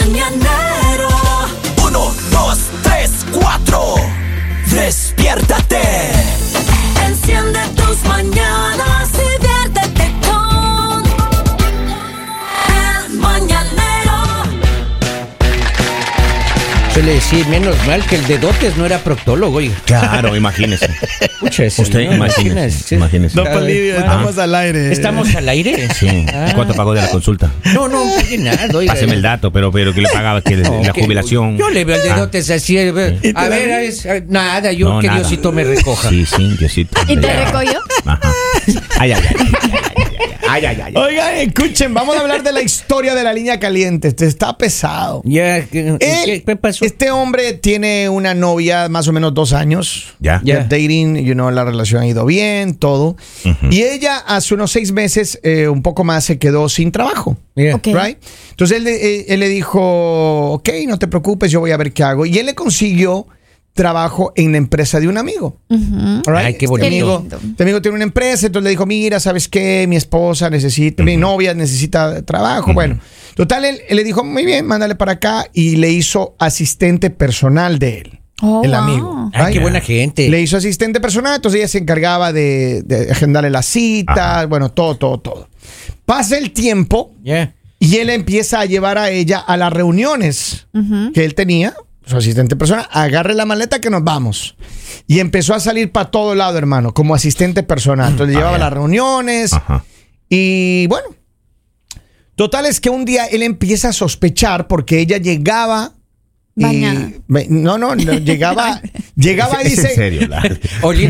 mañana. Suele decir, menos mal que el de dotes no era proctólogo, oiga. Claro, imagínese. Pucha, ese, Usted ¿no? imagínese. Imagínese. Don Polivio, Ah. estamos al aire. ¿Estamos al aire? Sí. Ah. ¿Cuánto pagó de la consulta? No, no, no pagué nada, oiga. Páseme el dato, pero, pero que le pagaba que No, la que- jubilación. Yo le veo el de Ah. dotes así. A ver, ¿Y te a ver, es- nada, yo No, que nada. Diosito me recoja. Sí, sí, Diosito. ¿Y te recogió? Ajá. Ay, ay, ay. Ay, ay, ay. ay. Oigan, escuchen, vamos a hablar de la historia de la línea caliente. Este está pesado. Ya, ¿qué, Él- qué- qué pasó? Este hombre tiene una novia más o menos dos años. Ya. Ya. Dating, you know, la relación ha ido bien, todo. Y ella hace unos seis meses, eh, un poco más, se quedó sin trabajo. Mira. Ok. Right? Entonces él, eh, él le dijo, ok, no te preocupes, yo voy a ver qué hago. Y él le consiguió trabajo en la empresa de un amigo. Right? Ay, qué Este bonito. amigo, este amigo tiene una empresa, entonces le dijo, mira, ¿sabes qué? Mi esposa necesita, mi novia necesita trabajo. Bueno, total, él, él le dijo, muy bien, mándale para acá y le hizo asistente personal de él. Oh, el wow. amigo. Ay, qué buena gente. Le hizo asistente personal, entonces ella se encargaba de, de agendarle las citas, bueno, todo, todo, todo. Pasa el tiempo y él empieza a llevar a ella a las reuniones que él tenía, su asistente personal, agarre la maleta que nos vamos. Y empezó a salir para todo lado, hermano, como asistente personal. Entonces le llevaba las reuniones Ajá. y bueno. Total es que un día él empieza a sospechar porque ella llegaba... y- no, no, no, llegaba, llegaba y Es en dice, serio. la-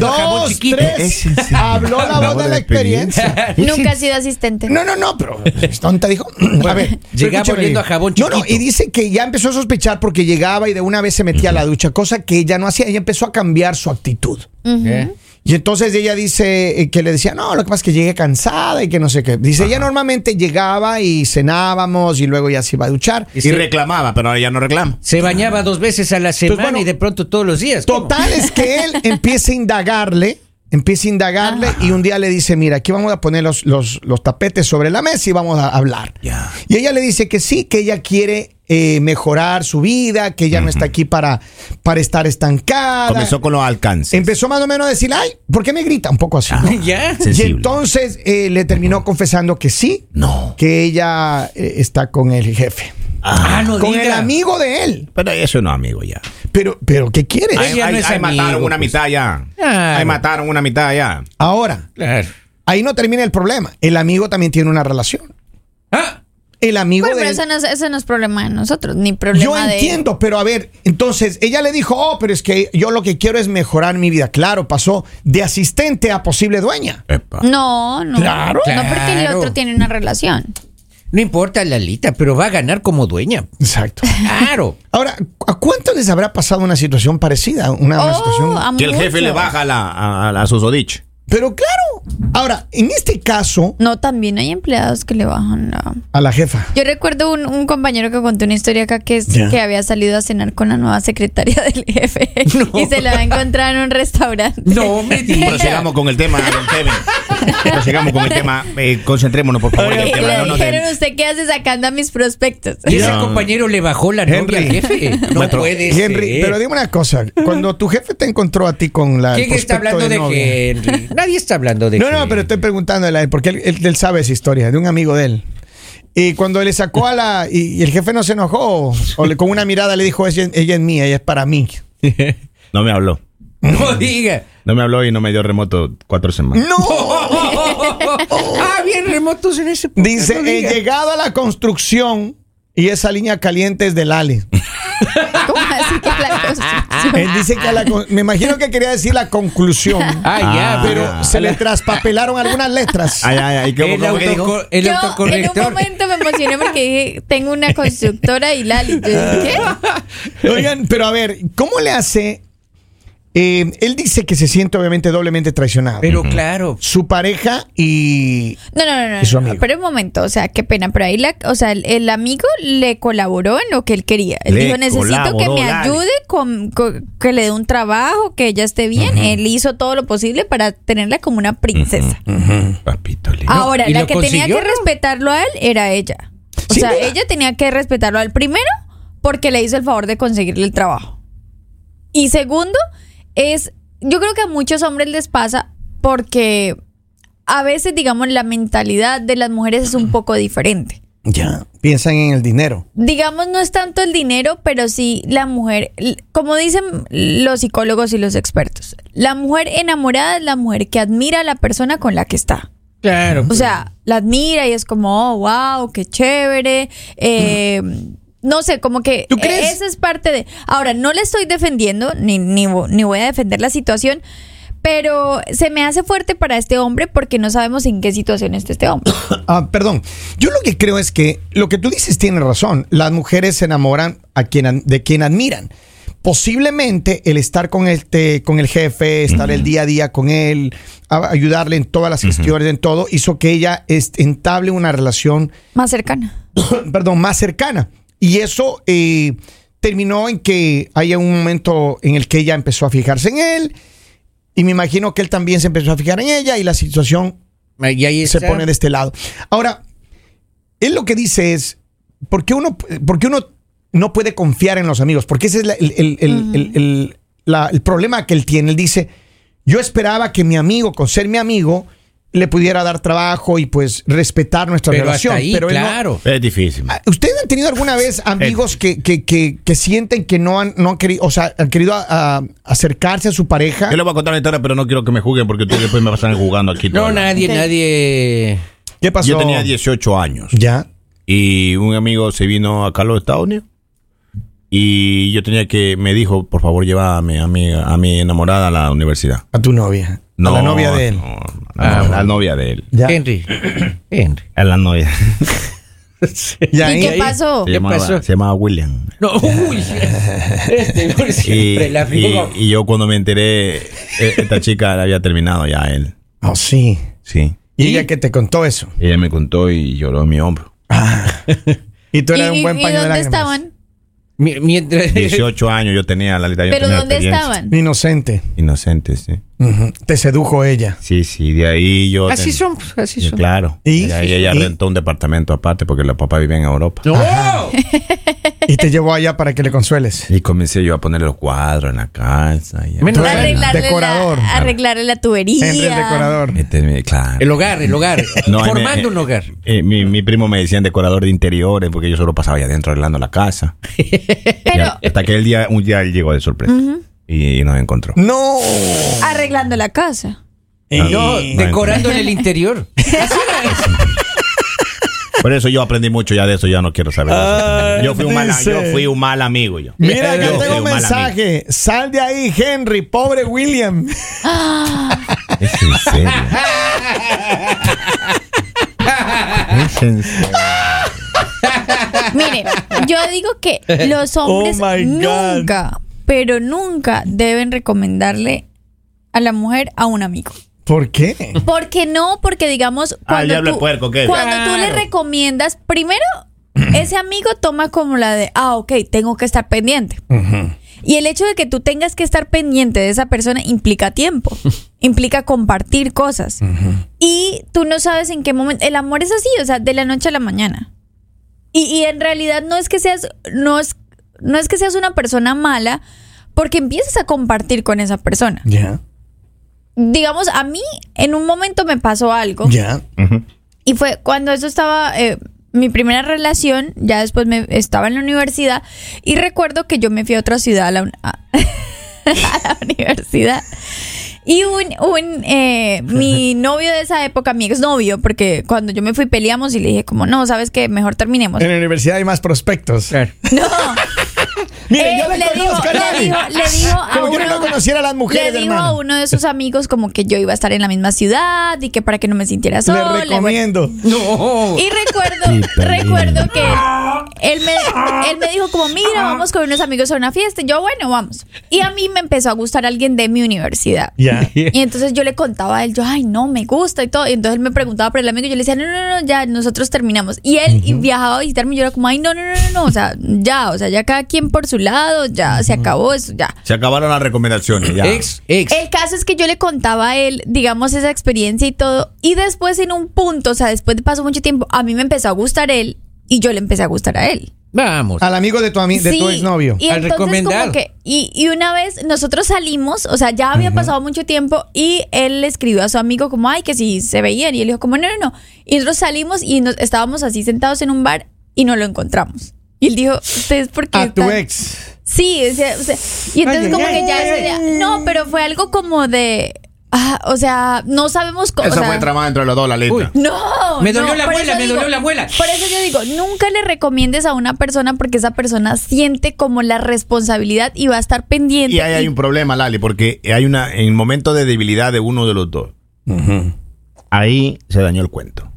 dos, chiquito. tres, Es en serio. habló la voz de la experiencia. Nunca ha sido asistente. No, no, no, pero es tonta dijo. A ver, Llegaba oliendo a jabón No, no, chiquito. y dice que ya empezó a sospechar porque llegaba y de una vez se metía a la ducha, cosa que ella no hacía. Ella empezó a cambiar su actitud. ¿Eh? Y entonces ella dice eh, que le decía, no, lo que pasa es que llegué cansada y que no sé qué. Dice, ella normalmente llegaba y cenábamos y luego ya se iba a duchar. Y Y se, reclamaba, pero ahora ya no reclama. se bañaba dos veces a la semana bueno, y de pronto todos los días. ¿Cómo? Total es que él empieza a indagarle, empieza a indagarle y un día le dice, mira, aquí vamos a poner los, los, los tapetes sobre la mesa y vamos a hablar. Ya. Y ella le dice que sí, que ella quiere eh, mejorar su vida, que ella no está aquí para, para estar estancada. Comenzó con los alcances. Empezó más o menos a decir, ay, ¿por qué me grita? Un poco así. ¿no? ¿Ya? Y entonces eh, le terminó confesando que sí, No. que ella eh, está con el jefe, Ah, no con diga. el amigo de él. Pero eso no, amigo, ya. Pero, pero ¿qué quiere? Ay, Ella Ahí, no ahí- es ahí amigo, mataron una pues. mitad ya. Claro. Ahí mataron una mitad ya. Ahora, Claro. ahí no termina el problema. El amigo también tiene una relación. Ah, El amigo Bueno, de pero él- eso no, es, eso no es problema de nosotros, ni problema Yo de entiendo, pero a ver, entonces ella le dijo, oh, pero es que yo lo que quiero es mejorar mi vida. Claro, pasó de asistente a posible dueña. Epa. No, no. Claro. No porque el otro tiene una relación. no importa, Lalita, pero va a ganar como dueña. Exacto. Claro. Ahora, ¿a cuánto les habrá pasado una situación parecida? Una, una Oh, situación. Que el jefe le baja la, a, a la susodich. Pero claro. Ahora, en este caso, No, también hay empleados que le bajan la... a la jefa. Yo recuerdo un, un compañero que contó una historia acá que, es, que había salido a cenar con la nueva secretaria del jefe y se la había encontrado en un restaurante. No me. Prosigamos con el tema, don Kevin. Prosigamos con el tema. Eh, concentrémonos, por favor, en el Y tema. le No nos den- dijeron, ¿usted qué hace sacando a mis prospectos? Y ese No. compañero le bajó la novia Henry. al jefe. No Maestro, puede Henry, ser. pero dime una cosa. Cuando tu jefe te encontró a ti con la. el ¿Quién está prospecto hablando de, novia? Henry? Nadie está hablando de No, no, Henry. pero estoy preguntándole a él, porque él, él- él sabe esa historia, de un amigo de él. Y cuando le sacó a la. Y, y el jefe no se enojó, o le, con una mirada le dijo: ella, ella es mía, ella es para mí. No me habló. No diga. No me habló y no me dio remoto cuatro semanas. ¡No! ah, bien remotos en ese punto. Dice: No he diga. llegado a la construcción y esa línea caliente es del Ale. ¿Cómo así que la construcción? Él dice que a la. con- Me imagino que quería decir la conclusión. Ah, ya, Ah, Pero se le traspapelaron algunas letras. Ay, ay, ay. ¿Cómo, el, autocor- el Yo en un autocorrector. momento me emocioné porque dije, tengo una constructora y Lali. Yo dije, ¿qué? Oigan, pero a ver, ¿cómo le hace? Eh, él dice que se siente obviamente doblemente traicionado. Pero claro. su pareja y No, no, no, no, Y su no, amigo. pero un momento, o sea, qué pena, pero ahí la, o sea, el, el amigo le colaboró en lo que él quería. Él Le dijo, necesito que colaboró, me ayude, con, con- que le dé un trabajo, que ella esté bien. Él hizo todo lo posible para tenerla como una princesa. Papito lindo. Ahora, ¿Y la lo que tenía consiguió, que no? respetarlo a él era ella. O Sí, sea, mira. ella tenía que respetarlo al primero. porque le hizo el favor de conseguirle el trabajo. Y segundo, es, yo creo que a muchos hombres les pasa porque a veces, digamos, la mentalidad de las mujeres es un poco diferente. Ya. Piensan en el dinero. Digamos, no es tanto el dinero, pero sí la mujer, como dicen los psicólogos y los expertos, la mujer enamorada es la mujer que admira a la persona con la que está. Claro. O sea, la admira y es como, oh, wow, qué chévere. Eh, no sé, como que ¿Tú crees? esa es parte de... Ahora, no le estoy defendiendo, ni, ni, ni voy a defender la situación, pero se me hace fuerte para este hombre porque no sabemos en qué situación está este hombre. Ah, perdón. Yo lo que creo es que lo que tú dices tiene razón. Las mujeres se enamoran a quien, de quien admiran. Posiblemente el estar con este, con el jefe, estar el día a día con él, a- ayudarle en todas las gestiones, en todo, hizo que ella entable una relación Más cercana. perdón, más cercana. Y eso eh, terminó en que haya un momento en el que ella empezó a fijarse en él. Y me imagino que él también se empezó a fijar en ella y la situación Y ahí se pone de este lado. Ahora, él lo que dice es, ¿por qué uno, por qué uno no puede confiar en los amigos? Porque ese es la- el, el- el- el- el- la- el problema que él tiene. Él dice, yo esperaba que mi amigo, con ser mi amigo, le pudiera dar trabajo y pues respetar nuestra Pero relación. hasta ahí, pero él no- claro. Es difícil. Ah, ¿Ustedes han tenido alguna vez amigos que, que, que, que sienten que no han, no han querido, o sea, han querido a- a- acercarse a su pareja? Yo le voy a contar una historia, pero no quiero que me juzguen porque ustedes después me pasan jugando aquí. No, nadie, nadie. ¿Qué pasó? Yo tenía 18 años Ya. y un amigo se vino acá a los Estados Unidos y yo tenía que, me dijo, por favor, llévame a mi, a mi enamorada a la universidad. A tu novia. No, a la novia de él. no, a, la, la novia de él. Ya. Henry. Henry. A la novia. ¿Y ahí- qué pasó? Se llamaba, pasó? se llamaba William. No, uy. Este por Y, siempre la y- frigo. y yo cuando me enteré, eh, esta chica había terminado ya él. Oh, sí. Sí. Y ella que te contó eso. Ella me contó y lloró en mi hombro. Y tú ¿Y, eras un y- buen y paño de dónde lágrimas. estaban? Mi- Mientras. 18 años yo tenía la ¿Pero tenía dónde estaban? Inocente. Inocente, sí. Te sedujo ella. Sí, sí, de ahí yo... Así ten- son, pues, así Sí, son. Claro. ¿Y? Y ahí ella ¿Y? rentó un departamento aparte porque los papás vivían en Europa. No. Y te llevó allá para que le consueles. Y comencé yo a ponerle los cuadros en la casa. Y Menos- Arreglarle decorador. la, arreglarle la tubería. Henry el decorador. Este, claro. El hogar, el hogar. No, me- Formando un hogar. eh, mi, mi primo me decían decorador de interiores porque yo solo pasaba allá adentro arreglando la casa. Pero hasta que el día, un día él llegó de sorpresa y, nos encontró. No. arreglando la casa. No, Eh, decorando en el interior. Por eso yo aprendí mucho ya de eso, ya no quiero saber. Ay, yo, fui un mal, dice. yo fui un mal amigo. Yo. Mira, Yo tengo un mensaje. Sal de ahí, Henry. Pobre William. Es en serio. es en serio. Mire, yo digo que los hombres Oh God. nunca, pero nunca deben recomendarle a la mujer a un amigo. ¿Por qué? ¿Por qué no? Porque digamos, Ah, cuando, diablo tú, puerco, ¿qué? cuando tú le recomiendas, primero, ese amigo toma como la de, ah, ok, tengo que estar pendiente. Y el hecho de que tú tengas que estar pendiente de esa persona implica tiempo, implica compartir cosas. Y tú no sabes en qué momento, el amor es así, o sea, de la noche a la mañana. Y, y en realidad no es que seas, no es, no es que seas una persona mala, porque empiezas a compartir con esa persona. Ya. Digamos, a mí en un momento me pasó algo. Ya. Y fue cuando eso estaba, eh, mi primera relación, ya después me estaba en la universidad y recuerdo que yo me fui a otra ciudad, a la, un- a- a la universidad. Y un, un eh, mi novio de esa época, mi exnovio, porque cuando yo me fui peleamos y le dije como, no, ¿sabes qué? Mejor terminemos. En la universidad hay más prospectos. Claro. No, Mire, Él yo le, conozco a le dijo- le dijo a Como que no uno- conociera a las mujeres, le dijo hermano. a uno de sus amigos como que yo iba a estar en la misma ciudad y que para que no me sintiera sola. Le recomiendo. No. Y recuerdo, recuerdo que él, me, él me dijo como, mira, vamos con unos amigos a una fiesta. Y yo, bueno, vamos. Y a mí me empezó a gustar alguien de mi universidad. Ya. Y entonces yo le contaba a él, yo, ay, no, me gusta y todo. Y entonces él me preguntaba por el amigo y yo le decía, no, no, no, ya, nosotros terminamos. Y él y viajaba a visitarme y yo era como, ay, no, no, no, no, no, o sea, ya, o sea, ya cada quien por su lado, ya, se acabó eso, ya. Se acabaron las recomendaciones. Ya. Ex, ex. El caso es que yo le contaba a él, digamos, esa experiencia y todo. Y después, en un punto, o sea, después de pasó mucho tiempo, a mí me empezó a gustar él y yo le empecé a gustar a él. Vamos. Al amigo de tu, ami- de tu exnovio. Y Al que, y, y una vez nosotros salimos, o sea, ya había pasado mucho tiempo y él le escribió a su amigo como, ay, que si se veían. Y él dijo como, no, no, no. Y nosotros salimos y nos, estábamos así sentados en un bar y no lo encontramos. Y él dijo, ¿ustedes por qué A tu están-" ex. Sí, o sea, o sea, y entonces Ay, como ay, que ya ay, no, pero fue algo como de, ah, o sea, no sabemos cómo. Eso o sea, fue tramado entre los dos, la Uy. letra. no, Me dolió no, la muela, eso me digo- dolió la muela. Por eso yo digo, nunca le recomiendes a una persona porque esa persona siente como la responsabilidad y va a estar pendiente. Y ahí hay un problema, Lali, porque hay una, en el momento de debilidad de uno de los dos, ahí se dañó el cuento.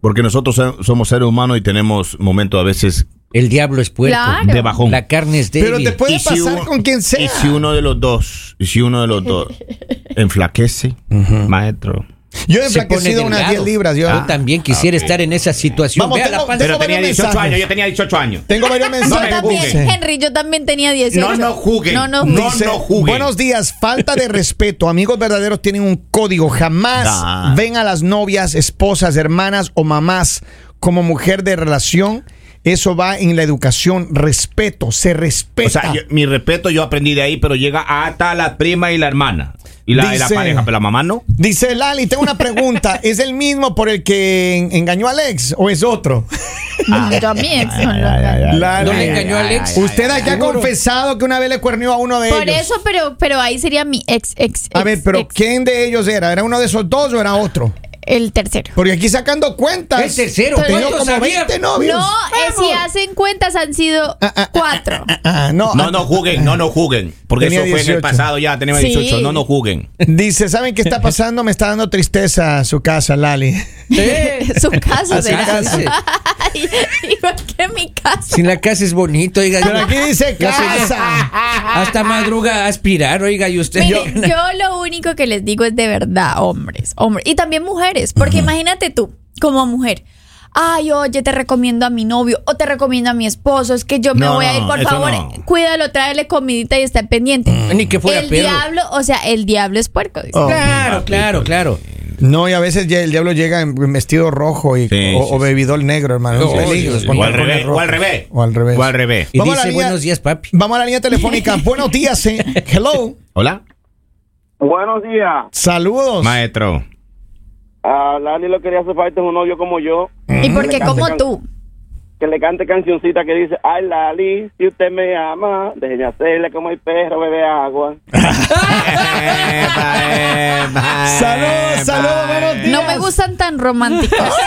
Porque nosotros so- somos seres humanos y tenemos momentos a veces El diablo es puerco. Claro. de bajón. La carne es débil. Pero te puede si pasar uno- con quien sea. Y si uno de los dos, y si uno de los dos enflaquece, maestro. Yo he enflaquecido unas delgado. 10 libras. Yo Yo también quisiera estar en esa situación. Vamos, Vea tengo- la panza. tengo varios mensajes. tenía 18 años. Tengo varios Yo mensajes. también, Dice, Henry, yo también tenía 18. No, no juzguen. No, no, No, dice, no juzguen. Buenos días, falta de respeto. Amigos verdaderos tienen un código. Jamás ven a las novias, esposas, hermanas o mamás como mujer de relación. Eso va en la educación. Respeto, se respeta. O sea, yo- mi respeto yo aprendí de ahí, pero llega hasta la prima y la hermana. Y la, y la pareja, pero la mamá no. Dice Lali, tengo una pregunta. ¿Es el mismo por el que en- engañó a Alex o es otro? Yo a mi ex no lo engañé. Lali. ¿No le engañó a Alex? Usted aquí ha Seguro. confesado que una vez le cuernió a uno de Por ellos. eso, pero, pero ahí sería mi ex, ex, A ex, ver, pero ex. ¿quién de ellos era? ¿Era uno de esos dos o era otro? El tercero. Porque aquí sacando cuentas. El tercero, Tengo ¿cuántos como había? 20 novios. No, eh, si hacen cuentas han sido cuatro. Ah, no, No, no juguen, no, no juguen. Porque Tenía eso fue en 18. el pasado ya, tenía Sí. 18. No, no juguen. Dice, ¿saben qué está pasando? Me está dando tristeza su casa, Lali. Su dice. Ay, Igual que mi caso. Si la casa es bonito, oiga. Pero aquí dice casa. Hasta madruga a aspirar, oiga, y usted. Miren, yo lo único que les digo es de verdad, hombres, hombres. Y también mujeres, porque imagínate tú, como mujer. Ay, oye, te recomiendo a mi novio o te recomiendo a mi esposo. Es que yo me No, voy a ir, por favor, no. cuídalo, tráele comidita y está pendiente. Ni que fuera el diablo, o sea, el diablo es puerco. dice. Oh. Claro, claro, claro. No, y a veces ya el diablo llega en vestido rojo y, Sí, o, sí, o sí. bebidor negro, hermano. No, peligro, sí, O al revés, o al revés. O al revés. O al revés. Y Vamos a la dice línea- buenos días, papi. Vamos a la línea telefónica. Buenos días, eh. Hello. Hola, Buenos días. Saludos. maestro. A Lali lo quería hacer falta un novio como yo, Y porque Le como cante tú. que le cante cancioncita que dice, ay Lali, si usted me ama, déjeme hacerle como el perro bebe agua. Saludos, saludos, buenos días. No me gustan tan románticos.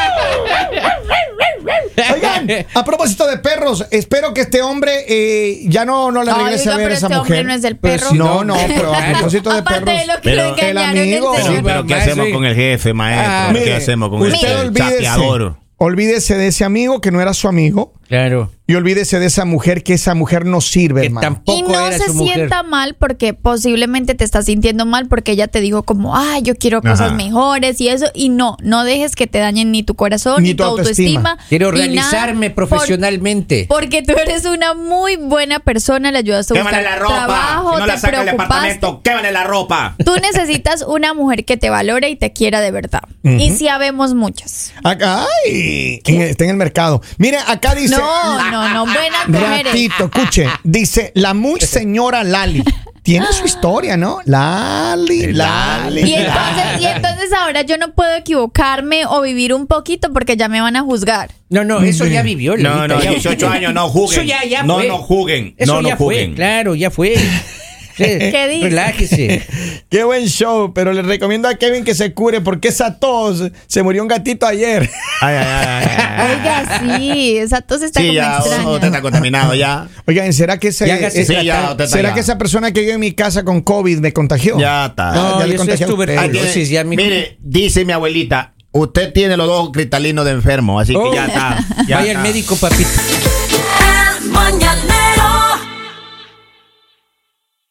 Oigan, a propósito de perros, espero que este hombre eh, ya no, no le regrese oiga, a ver pero a esa este mujer. hombre no es del Pero perro. si No, no, pero a propósito de perros. de lo que Pero- el amigo- el Pero, pero ¿qué Más, hacemos con el jefe, maestro? Ah, ¿Qué Mire, hacemos con usted este olvídese, chapeador? olvídese de ese amigo que no era su amigo Claro. Y olvídese de esa mujer que esa mujer no sirve, Que hermano. tampoco Y no era se su mujer. sienta mal porque posiblemente te estás sintiendo mal porque ella te dijo como, ay, yo quiero cosas Ajá. mejores y eso. Y no, no dejes que te dañen ni tu corazón, Ni ni, tu autoestima. autoestima. Quiero realizarme nada, por- profesionalmente. porque tú eres una muy buena persona, le ayudaste a buscar la ropa. trabajo, si no la te saca del preocupaste. departamento, quémale la ropa. Tú necesitas una mujer que te valore y te quiera de verdad. Y sí habemos muchas. Acá, ay, el- está en el mercado. Mire, acá dice. No, no, no, buenas mujeres. Ratito, escuche. Dice la muy señora Lali. Tiene su historia, ¿no? Lali, Lali. Y entonces, y entonces ahora yo no puedo equivocarme o vivir un poquito porque ya me van a juzgar. No, no, eso ya vivió. No, no, ya- 18 años, no juguen. Eso ya, ya no, fue. no juguen. Eso no, ya no juguen. fue, claro, ya fue. ¿Qué dice? Relájese. Qué buen show, pero le recomiendo a Kevin que se cure porque esa tos se murió un gatito ayer. Ay, ay, ay, ay, ay. Oiga, sí, esa tos está Sí, como ya, usted está contaminado ya. Oigan, ¿será que ese, Ya Sí, ya, usted está será ya. que esa persona que vive en mi casa con COVID me contagió? Ya está. No, ya eso es tuberculosis. ya, mi- mire, dice mi abuelita, usted tiene los dos cristalinos de enfermo, así que Oh. ya está. ya Vaya al médico, papito. El